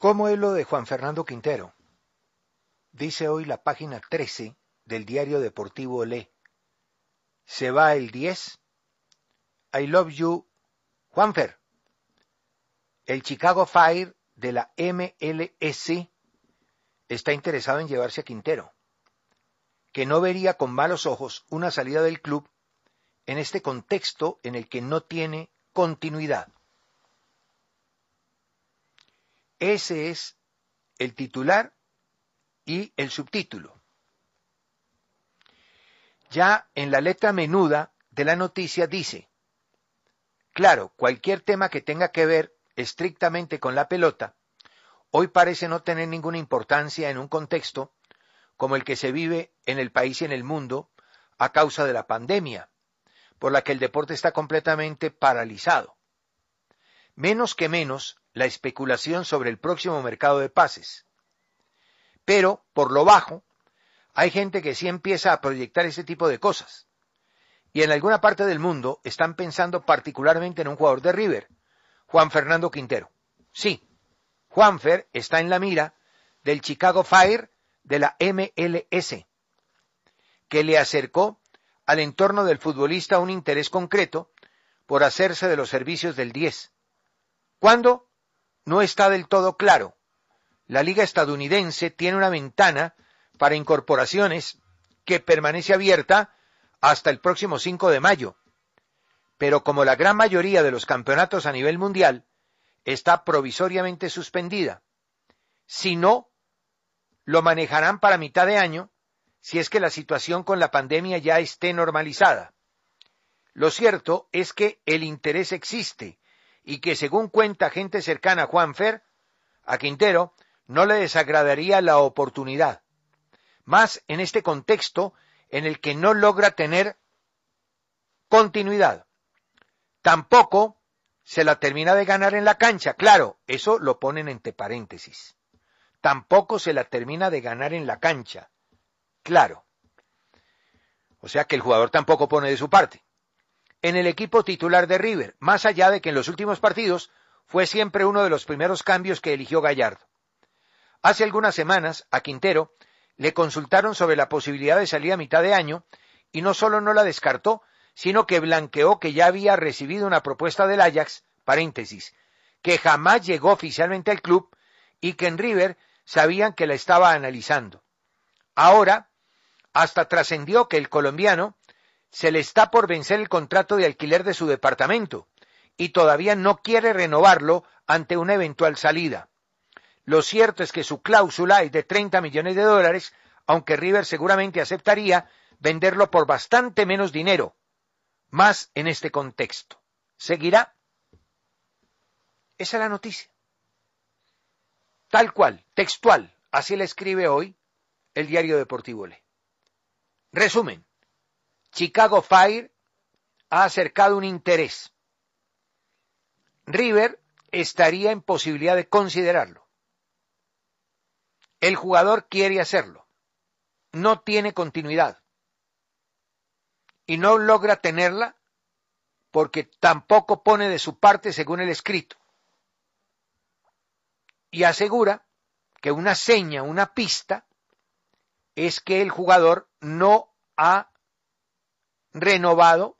¿Cómo es lo de Juan Fernando Quintero? Dice hoy la página 13 del diario deportivo Le. Se va el 10. I love you, Juanfer. El Chicago Fire de la MLS está interesado en llevarse a Quintero, que no vería con malos ojos una salida del club en este contexto en el que no tiene continuidad. Ese es el titular y el subtítulo. Ya en la letra menuda de la noticia dice, claro, cualquier tema que tenga que ver estrictamente con la pelota, hoy parece no tener ninguna importancia en un contexto como el que se vive en el país y en el mundo a causa de la pandemia, por la que el deporte está completamente paralizado. Menos que menos la especulación sobre el próximo mercado de pases. Pero, por lo bajo, hay gente que sí empieza a proyectar ese tipo de cosas. Y en alguna parte del mundo están pensando particularmente en un jugador de River, Juan Fernando Quintero. Sí, Juanfer está en la mira del Chicago Fire de la MLS, que le acercó al entorno del futbolista un interés concreto por hacerse de los servicios del 10. ¿Cuándo? No está del todo claro. La liga estadounidense tiene una ventana para incorporaciones que permanece abierta hasta el próximo 5 de mayo. Pero como la gran mayoría de los campeonatos a nivel mundial está provisoriamente suspendida, si no, lo manejarán para mitad de año si es que la situación con la pandemia ya esté normalizada. Lo cierto es que el interés existe y que según cuenta gente cercana a Juan Fer, a Quintero no le desagradaría la oportunidad. Más en este contexto en el que no logra tener continuidad. Tampoco se la termina de ganar en la cancha. Claro, eso lo ponen entre paréntesis. Tampoco se la termina de ganar en la cancha. Claro. O sea que el jugador tampoco pone de su parte. En el equipo titular de River, más allá de que en los últimos partidos fue siempre uno de los primeros cambios que eligió Gallardo. Hace algunas semanas, a Quintero le consultaron sobre la posibilidad de salir a mitad de año y no solo no la descartó, sino que blanqueó que ya había recibido una propuesta del Ajax, paréntesis, que jamás llegó oficialmente al club y que en River sabían que la estaba analizando. Ahora, hasta trascendió que el colombiano se le está por vencer el contrato de alquiler de su departamento y todavía no quiere renovarlo ante una eventual salida. Lo cierto es que su cláusula es de 30 millones de dólares, aunque River seguramente aceptaría venderlo por bastante menos dinero, más en este contexto. ¿Seguirá? Esa es la noticia. Tal cual, textual, así le escribe hoy el diario deportivo Le. Resumen, Chicago Fire ha acercado un interés. River estaría en posibilidad de considerarlo. El jugador quiere hacerlo. No tiene continuidad. Y no logra tenerla porque tampoco pone de su parte según el escrito. Y asegura que una seña, una pista, es que el jugador no ha renovado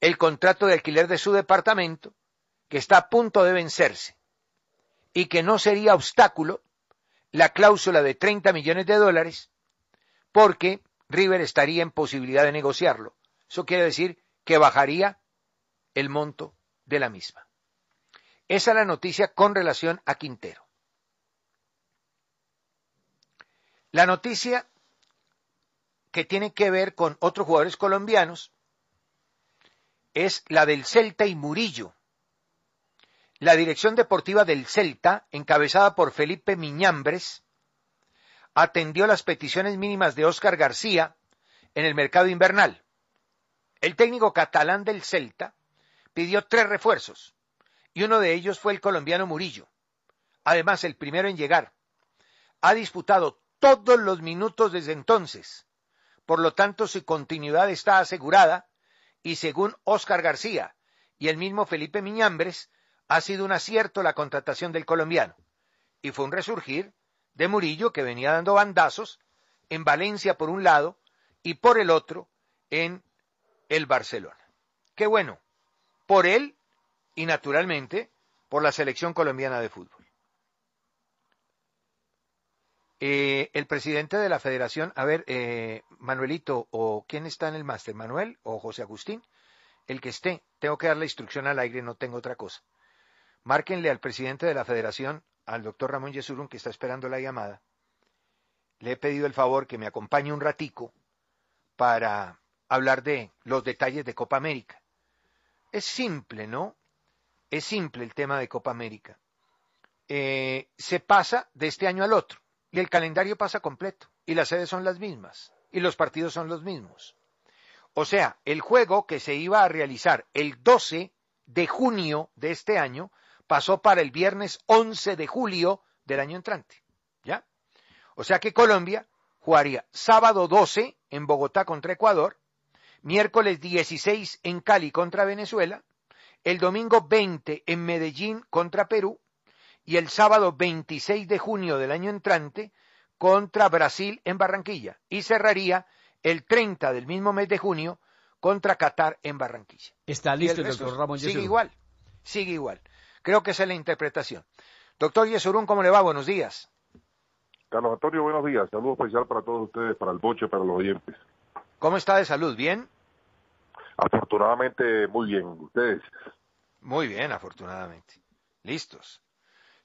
el contrato de alquiler de su departamento, que está a punto de vencerse, y que no sería obstáculo la cláusula de 30 millones de dólares, porque River estaría en posibilidad de negociarlo. Eso quiere decir que bajaría el monto de la misma. Esa es la noticia con relación a Quintero. La noticia que tiene que ver con otros jugadores colombianos es la del Celta y Murillo. La dirección deportiva del Celta, encabezada por Felipe Miñambres, atendió las peticiones mínimas de Óscar García en el mercado invernal. El técnico catalán del Celta pidió tres refuerzos y uno de ellos fue el colombiano Murillo. Además, el primero en llegar. Ha disputado todos los minutos desde entonces. Por lo tanto, su continuidad está asegurada y según Óscar García y el mismo Felipe Miñambres, ha sido un acierto la contratación del colombiano. Y fue un resurgir de Murillo que venía dando bandazos en Valencia por un lado y por el otro en el Barcelona. Qué bueno, por él y naturalmente por la selección colombiana de fútbol. Eh, el presidente de la federación, a ver, eh, Manuelito, o quién está en el máster, Manuel o José Agustín, el que esté, tengo que dar la instrucción al aire, no tengo otra cosa. Márquenle al presidente de la federación, al doctor Ramón Yesurún, que está esperando la llamada. Le he pedido el favor que me acompañe un ratico para hablar de los detalles de Copa América. Es simple, ¿no? Es simple el tema de Copa América. Eh, se pasa de este año al otro y el calendario pasa completo y las sedes son las mismas y los partidos son los mismos. O sea, el juego que se iba a realizar el 12 de junio de este año pasó para el viernes 11 de julio del año entrante. ¿Ya? O sea que Colombia jugaría sábado 12 en Bogotá contra Ecuador, miércoles 16 en Cali contra Venezuela, el domingo 20 en Medellín contra Perú y el sábado 26 de junio del año entrante contra Brasil en Barranquilla y cerraría el 30 del mismo mes de junio contra Qatar en Barranquilla. Está listo el, doctor Ramón Sigue igual, sigue igual. Creo que esa es la interpretación. Doctor Yesurún, ¿cómo le va? Buenos días. Carlos Antonio, buenos días. Saludos especial para todos ustedes, para el boche, para los oyentes. ¿Cómo está de salud? ¿Bien? Afortunadamente, muy bien. ¿Ustedes? Muy bien, afortunadamente. Listos.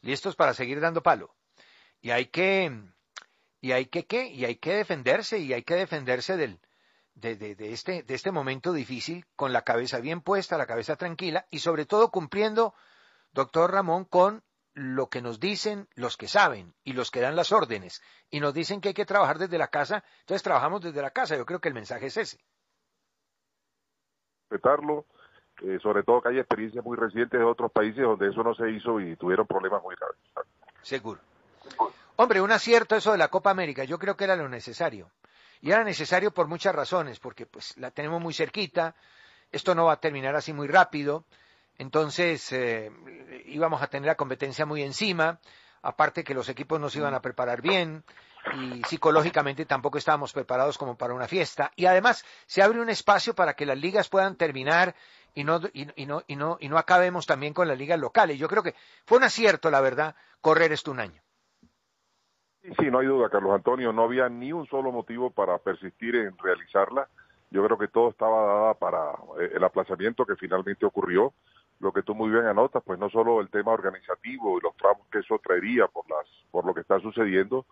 Listos para seguir dando palo. Y hay que, y hay que, ¿qué? Y hay que defenderse, y hay que defenderse del, de, de, de, este, de este momento difícil con la cabeza bien puesta, la cabeza tranquila, y sobre todo cumpliendo, doctor Ramón, con lo que nos dicen los que saben y los que dan las órdenes y nos dicen que hay que trabajar desde la casa, entonces trabajamos desde la casa. Yo creo que el mensaje es ese. Respetarlo, eh, sobre todo que hay experiencias muy recientes de otros países donde eso no se hizo y tuvieron problemas muy graves. Seguro. Hombre, un acierto eso de la Copa América, yo creo que era lo necesario. Y era necesario por muchas razones, porque pues la tenemos muy cerquita, esto no va a terminar así muy rápido, entonces eh, íbamos a tener la competencia muy encima, aparte que los equipos no se iban a preparar bien y psicológicamente tampoco estábamos preparados como para una fiesta. Y además se abre un espacio para que las ligas puedan terminar y no, y, y no, y no, y no acabemos también con las ligas locales. Yo creo que fue un acierto, la verdad, correr esto un año. Sí, no hay duda, Carlos Antonio, no había ni un solo motivo para persistir en realizarla. Yo creo que todo estaba dada para eh, el aplazamiento que finalmente ocurrió lo que tú muy bien anotas, pues no solo el tema organizativo y los tramos que eso traería por las por lo que está sucediendo,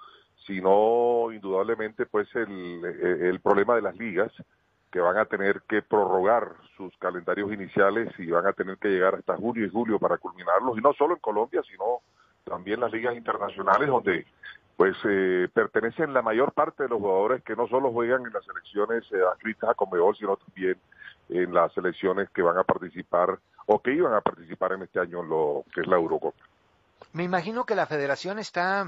sino indudablemente pues el, el problema de las ligas que van a tener que prorrogar sus calendarios iniciales y van a tener que llegar hasta junio y julio para culminarlos y no solo en Colombia, sino también las ligas internacionales donde pues eh, pertenecen la mayor parte de los jugadores que no solo juegan en las selecciones eh, adscritas a Comebol, sino también en las selecciones que van a participar o que iban a participar en este año lo que es la Eurocopa. Me imagino que la federación está...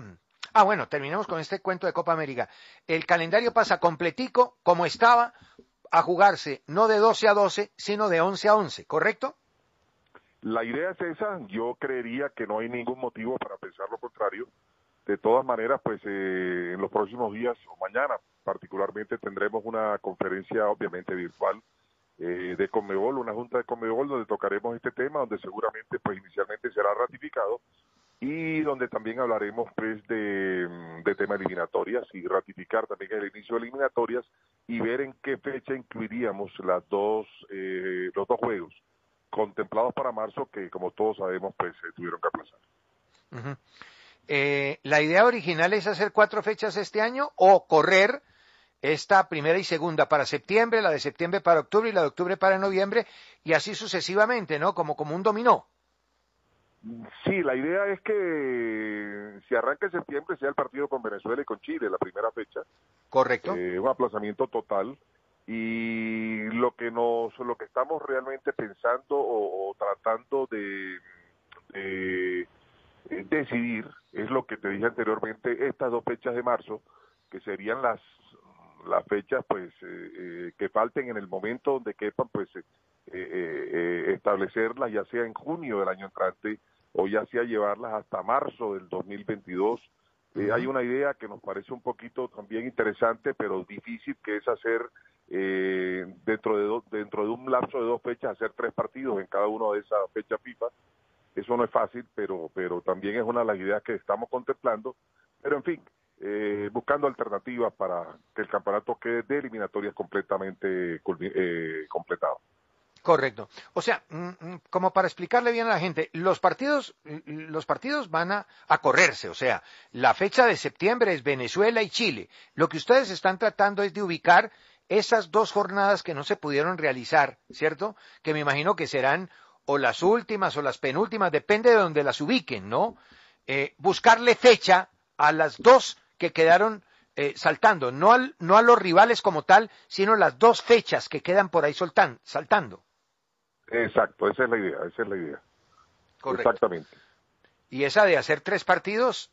Ah, bueno, terminemos con este cuento de Copa América. El calendario pasa completico, como estaba, a jugarse no de 12 a 12, sino de 11 a 11, ¿correcto? La idea es esa, yo creería que no hay ningún motivo para pensar lo contrario, De todas maneras, pues eh, en los próximos días o mañana particularmente tendremos una conferencia obviamente virtual eh, de Conmebol, una junta de Conmebol donde tocaremos este tema, donde seguramente pues inicialmente será ratificado y donde también hablaremos pues de, de tema eliminatorias y ratificar también el inicio de eliminatorias y ver en qué fecha incluiríamos las dos eh, los dos juegos contemplados para marzo que como todos sabemos pues se tuvieron que aplazar. Eh, ¿La idea original es hacer cuatro fechas este año o correr esta primera y segunda para septiembre, la de septiembre para octubre y la de octubre para noviembre y así sucesivamente, ¿no? Como, como un dominó. Sí, la idea es que si arranca en septiembre sea el partido con Venezuela y con Chile, la primera fecha. Correcto. Eh, un aplazamiento total y lo que nos lo que estamos realmente pensando o, o tratando de, de, eh, decidir es lo que te dije anteriormente estas dos fechas de marzo que serían las las fechas pues eh, eh, que falten en el momento donde quepan pues eh, eh, establecerlas ya sea en junio del año entrante o ya sea llevarlas hasta marzo del 2022 eh, hay una idea que nos parece un poquito también interesante, pero difícil, que es hacer eh, dentro de do- dentro de un lapso de dos fechas hacer tres partidos en cada una de esas fechas FIFA. Eso no es fácil, pero pero también es una de las ideas que estamos contemplando. Pero en fin, eh, buscando alternativas para que el campeonato quede de eliminatorias completamente eh, completado. Correcto. O sea, mm, mm, como para explicarle bien a la gente, los partidos, los partidos van a, a correrse. O sea, la fecha de septiembre es Venezuela y Chile. Lo que ustedes están tratando es de ubicar esas dos jornadas que no se pudieron realizar, ¿cierto? Que me imagino que serán o las últimas o las penúltimas, depende de donde las ubiquen, ¿no? Eh, buscarle fecha a las dos que quedaron eh, saltando, no, al- no a los rivales como tal, sino las dos fechas que quedan por ahí soltan- saltando. Exacto, esa es la idea, esa es la idea. Correcto. Exactamente. Y esa de hacer tres partidos,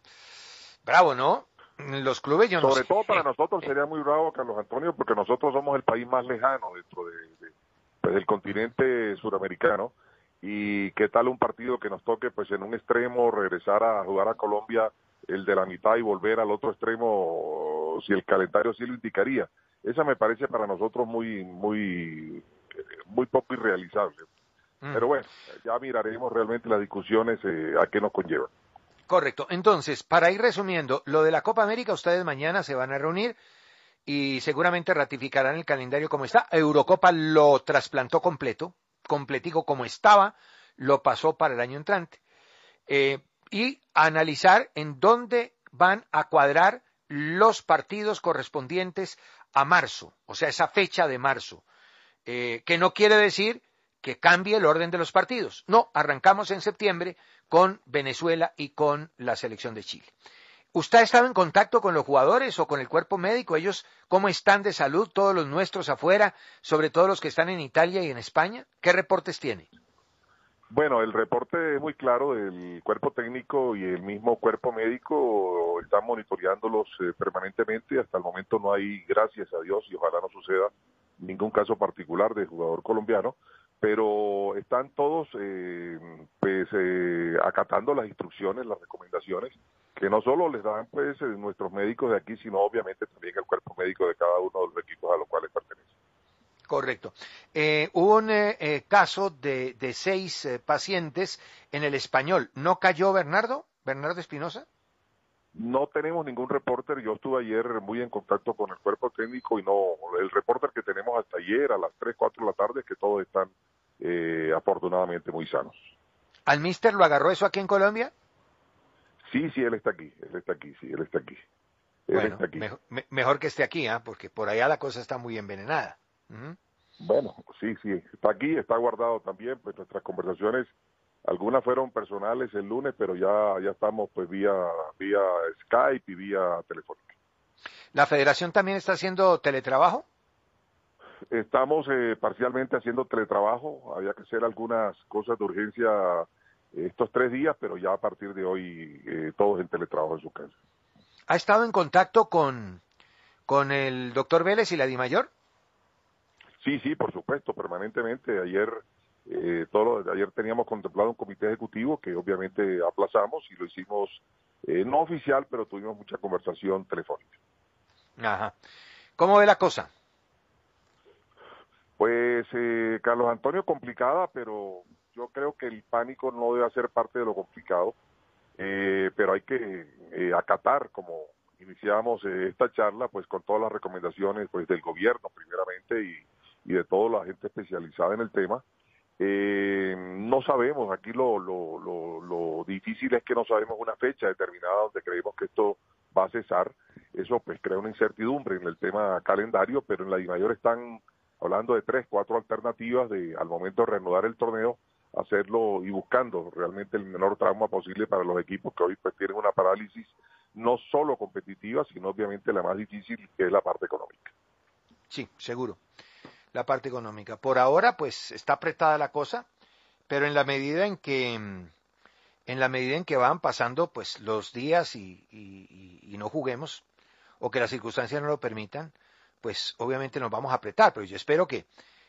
bravo, ¿no? Los clubes, yo no Sobre sé. todo para nosotros sería muy bravo, Carlos Antonio, porque nosotros somos el país más lejano dentro de, de- pues, del continente suramericano. Y qué tal un partido que nos toque, pues en un extremo, regresar a jugar a Colombia el de la mitad y volver al otro extremo, si el calendario sí lo indicaría. Esa me parece para nosotros muy, muy, muy poco irrealizable. Mm. Pero bueno, ya miraremos realmente las discusiones eh, a qué nos conllevan. Correcto. Entonces, para ir resumiendo, lo de la Copa América, ustedes mañana se van a reunir y seguramente ratificarán el calendario como está. Eurocopa lo trasplantó completo, completico como estaba, lo pasó para el año entrante. Eh, y analizar en dónde van a cuadrar los partidos correspondientes a marzo, o sea, esa fecha de marzo, eh, que no quiere decir que cambie el orden de los partidos. No, arrancamos en septiembre con Venezuela y con la selección de Chile. ¿Usted ha estado en contacto con los jugadores o con el cuerpo médico? ¿Ellos cómo están de salud? Todos los nuestros afuera, sobre todo los que están en Italia y en España. ¿Qué reportes tiene? Bueno, el reporte es muy claro del cuerpo técnico y el mismo cuerpo médico están monitoreándolos eh, permanentemente. Hasta el momento no hay, gracias a Dios, y ojalá no suceda ningún caso particular de jugador colombiano, pero están todos eh, pues eh, acatando las instrucciones, las recomendaciones que no solo les dan pues eh, nuestros médicos de aquí, sino obviamente también el cuerpo médico de cada uno de los equipos a los cuales pertenecen. Correcto. Eh, hubo un eh, eh, caso de, de seis eh, pacientes en el español. ¿No cayó Bernardo? ¿Bernardo Espinosa? No tenemos ningún reporter. Yo estuve ayer muy en contacto con el cuerpo técnico y no, el reporter que tenemos hasta ayer a las 3, 4 de la tarde es que todos están eh, afortunadamente muy sanos. ¿Al mister lo agarró eso aquí en Colombia? Sí, sí, él está aquí, él está aquí, sí, él está aquí. Él Bueno, está aquí. mejor, me- mejor que esté aquí, ¿ah? porque por allá la cosa está muy envenenada. Bueno, sí, sí, está aquí, está guardado también, pues nuestras conversaciones, algunas fueron personales el lunes, pero ya, ya estamos pues vía, vía Skype y vía telefónica. ¿La federación también está haciendo teletrabajo? Estamos eh, parcialmente haciendo teletrabajo, había que hacer algunas cosas de urgencia eh, estos tres días, pero ya a partir de hoy eh, todos en teletrabajo en su casa. ¿Ha estado en contacto con, con el doctor Vélez y la DIMAYOR? Sí, sí, por supuesto, permanentemente. Ayer, eh, todo lo- ayer teníamos contemplado un comité ejecutivo que obviamente aplazamos y lo hicimos eh, no oficial, pero tuvimos mucha conversación telefónica. Ajá. ¿Cómo ve la cosa? Pues, eh, Carlos Antonio, complicada, pero yo creo que el pánico no debe ser parte de lo complicado, eh, pero hay que eh, acatar, como iniciamos eh, esta charla, pues con todas las recomendaciones pues del gobierno primeramente y, y de toda la gente especializada en el tema. Eh, no sabemos, aquí lo, lo, lo, lo difícil es que no sabemos una fecha determinada donde creemos que esto va a cesar. Eso pues crea una incertidumbre en el tema calendario, pero en la DIMAYOR están hablando de tres, cuatro alternativas de al momento de reanudar el torneo, hacerlo y buscando realmente el menor trauma posible para los equipos que hoy pues tienen una parálisis no solo competitiva, sino obviamente la más difícil, que es la parte económica. Sí, seguro. La parte económica. Por ahora, pues está apretada la cosa, pero en la medida en que en la medida en que van pasando pues los días y, y, no juguemos o que las circunstancias no lo permitan, pues obviamente nos vamos a apretar, pero yo espero que,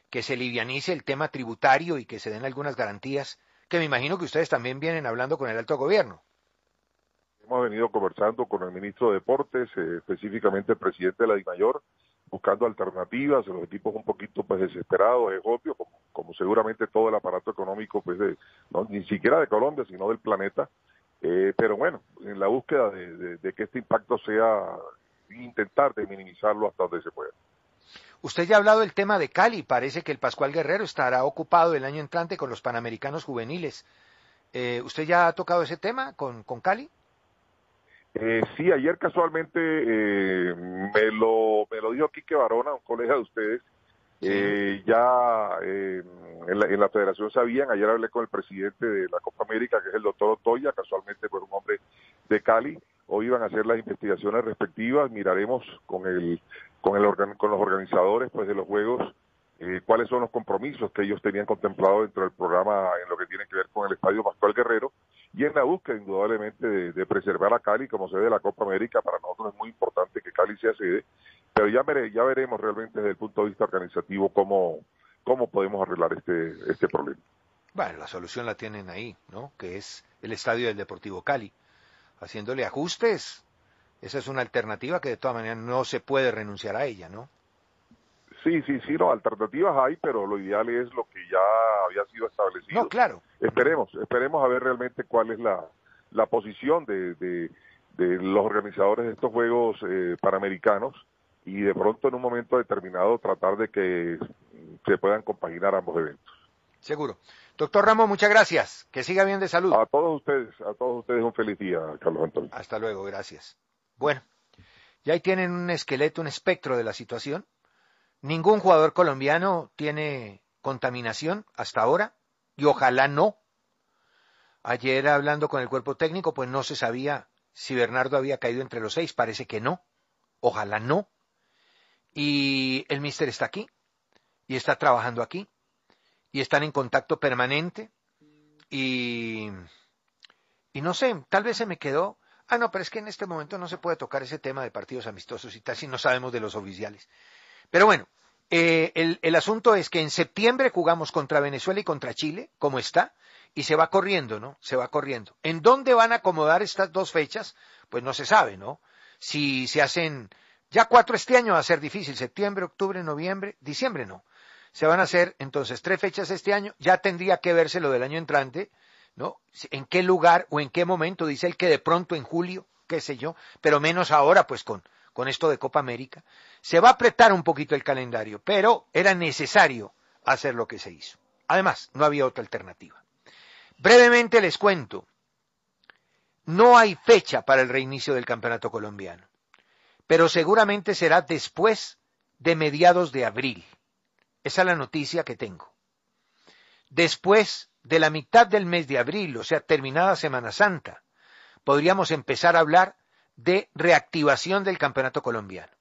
que se livianice el tema tributario y que se den algunas garantías, que me imagino que ustedes también vienen hablando con el alto gobierno. Hemos venido conversando con el ministro de Deportes, eh, específicamente el presidente de la DIMAYOR, buscando alternativas, los equipos un poquito pues desesperados, es obvio, como, seguramente todo el aparato económico, pues de, no, ni siquiera de Colombia, sino del planeta, eh, pero bueno, en la búsqueda de que este impacto sea intentar de minimizarlo hasta donde se pueda. Usted ya ha hablado del tema de Cali, parece que el Pascual Guerrero estará ocupado el año entrante con los Panamericanos Juveniles. Eh, ¿Usted ya ha tocado ese tema con, con Cali? Eh, sí, ayer casualmente eh, me, lo, me lo dijo Quique Barona, un colega de ustedes. Sí. Eh, ya en la, en, la, federación sabían, ayer hablé con el presidente de la Copa América, que es el doctor Otoya, casualmente fue un hombre de Cali. Hoy iban a hacer las investigaciones respectivas, miraremos con el con el con los organizadores pues de los juegos eh, cuáles son los compromisos que ellos tenían contemplado dentro del programa en lo que tiene que ver con el Estadio Pascual Guerrero y en la búsqueda indudablemente de, preservar a Cali como sede de la Copa América. Para nosotros es muy importante que Cali sea sede, pero ya, ya veremos realmente desde el punto de vista organizativo cómo, cómo podemos arreglar este, este problema. Bueno, la solución la tienen ahí, ¿no? Que es el estadio del Deportivo Cali. Haciéndole ajustes, esa es una alternativa que de todas maneras no se puede renunciar a ella, ¿no? Sí, sí, sí, no, alternativas hay, pero lo ideal es lo que ya había sido establecido. No, claro. Esperemos, esperemos a ver realmente cuál es la, la posición de, de, de los organizadores de estos Juegos eh, Panamericanos y de pronto en un momento determinado tratar de que se puedan compaginar ambos eventos. Seguro. Doctor Ramos, muchas gracias. Que siga bien de salud. A todos ustedes, a todos ustedes un feliz día, Carlos Antonio. Hasta luego, gracias. Bueno, ya ahí tienen un esqueleto, un espectro de la situación. Ningún jugador colombiano tiene contaminación hasta ahora y ojalá no. Ayer hablando con el cuerpo técnico, pues no se sabía si Bernardo había caído entre los seis, parece que no. Ojalá no. Y el mister está aquí y está trabajando aquí y están en contacto permanente y y no sé, tal vez se me quedó Ah, no, pero es que en este momento no se puede tocar ese tema de partidos amistosos y tal si no sabemos de los oficiales. Pero bueno, eh, el, el, asunto es que en septiembre jugamos contra Venezuela y contra Chile, como está, y se va corriendo, ¿no? Se va corriendo. ¿En dónde van a acomodar estas dos fechas? Pues no se sabe, ¿no? Si se hacen, ya cuatro este año va a ser difícil, septiembre, octubre, noviembre, diciembre no. Se van a hacer entonces tres fechas este año, ya tendría que verse lo del año entrante, ¿no? ¿En qué lugar o en qué momento? Dice él que de pronto en julio, qué sé yo, pero menos ahora, pues con, con esto de Copa América. Se va a apretar un poquito el calendario, pero era necesario hacer lo que se hizo. Además, no había otra alternativa. Brevemente les cuento, no hay fecha para el reinicio del campeonato colombiano, pero seguramente será después de mediados de abril. Esa es la noticia que tengo. Después de la mitad del mes de abril, o sea, terminada Semana Santa, podríamos empezar a hablar de reactivación del campeonato colombiano.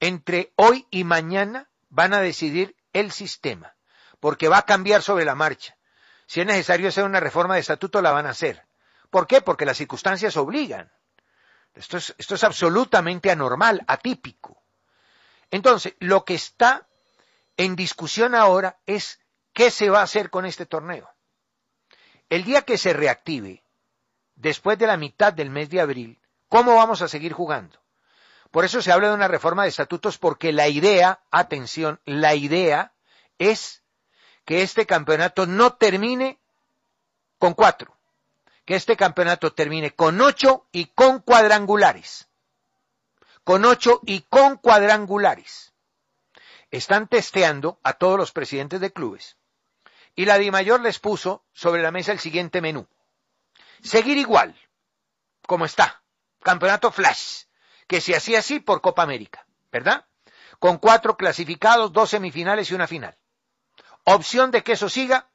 Entre hoy y mañana van a decidir el sistema, porque va a cambiar sobre la marcha. Si es necesario hacer una reforma de estatuto, la van a hacer. ¿Por qué? Porque las circunstancias obligan. Esto es, esto es absolutamente anormal, atípico. Entonces, lo que está en discusión ahora es ¿Qué se va a hacer con este torneo? El día que se reactive, después de la mitad del mes de abril, ¿cómo vamos a seguir jugando? Por eso se habla de una reforma de estatutos porque la idea, atención, la idea es que este campeonato no termine con cuatro, que este campeonato termine con ocho y con cuadrangulares. Con ocho y con cuadrangulares. Están testeando a todos los presidentes de clubes. Y la DIMAYOR les puso sobre la mesa el siguiente menú. Seguir igual, como está. Campeonato Flash, que se hacía así por Copa América, ¿verdad? Con cuatro clasificados, dos semifinales y una final. Opción de que eso siga,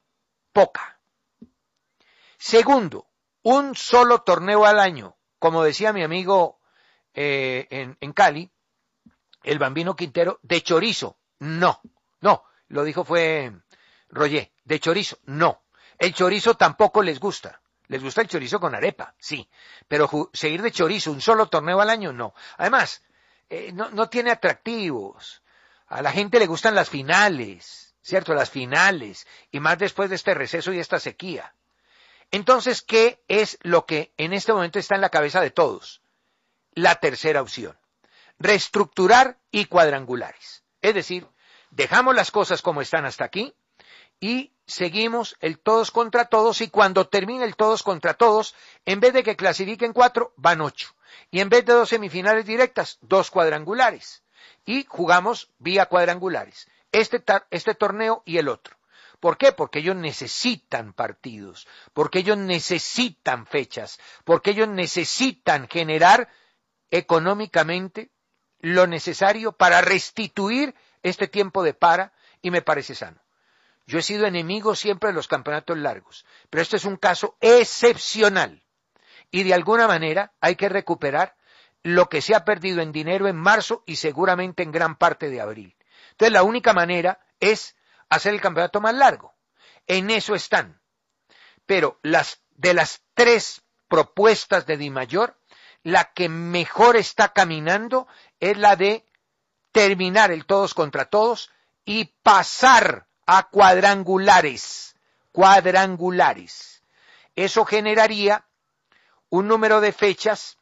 poca. Segundo, un solo torneo al año, como decía mi amigo eh, en, en Cali, el bambino Quintero, de chorizo, no, no, lo dijo fue Roger, de chorizo, no. El chorizo tampoco les gusta. Les gusta el chorizo con arepa, sí. Pero seguir de chorizo un solo torneo al año, no. Además, eh, no, no tiene atractivos. A la gente le gustan las finales, ¿cierto? Las finales. Y más después de este receso y esta sequía. Entonces, ¿qué es lo que en este momento está en la cabeza de todos? La tercera opción. Reestructurar y cuadrangulares. Es decir, dejamos las cosas como están hasta aquí y seguimos el todos contra todos y cuando termine el todos contra todos, en vez de que clasifiquen cuatro, van ocho. Y en vez de dos semifinales directas, dos cuadrangulares. Y jugamos vía cuadrangulares. Este, este torneo y el otro. ¿Por qué? Porque ellos necesitan partidos, porque ellos necesitan fechas, porque ellos necesitan generar económicamente lo necesario para restituir este tiempo de para y me parece sano. Yo he sido enemigo siempre de los campeonatos largos, pero este es un caso excepcional. Y de alguna manera hay que recuperar lo que se ha perdido en dinero en marzo y seguramente en gran parte de abril. Entonces la única manera es hacer el campeonato más largo. En eso están. Pero las, de las tres propuestas de Di Mayor, la que mejor está caminando es la de terminar el todos contra todos y pasar a cuadrangulares, cuadrangulares. Eso generaría un número de fechas,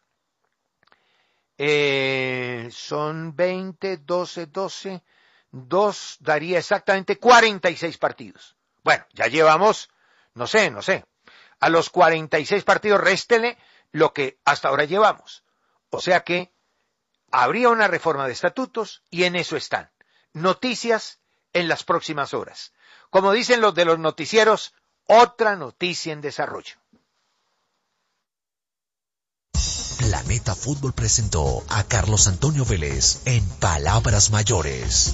eh, son 20, 12, 12, 2 daría exactamente 46 partidos. Bueno, ya llevamos, no sé, no sé, a los 46 partidos réstele lo que hasta ahora llevamos. O sea que habría una reforma de estatutos y en eso están. Noticias en las próximas horas. Como dicen los de los noticieros, otra noticia en desarrollo. Planeta Fútbol presentó a Carlos Antonio Vélez en Palabras Mayores.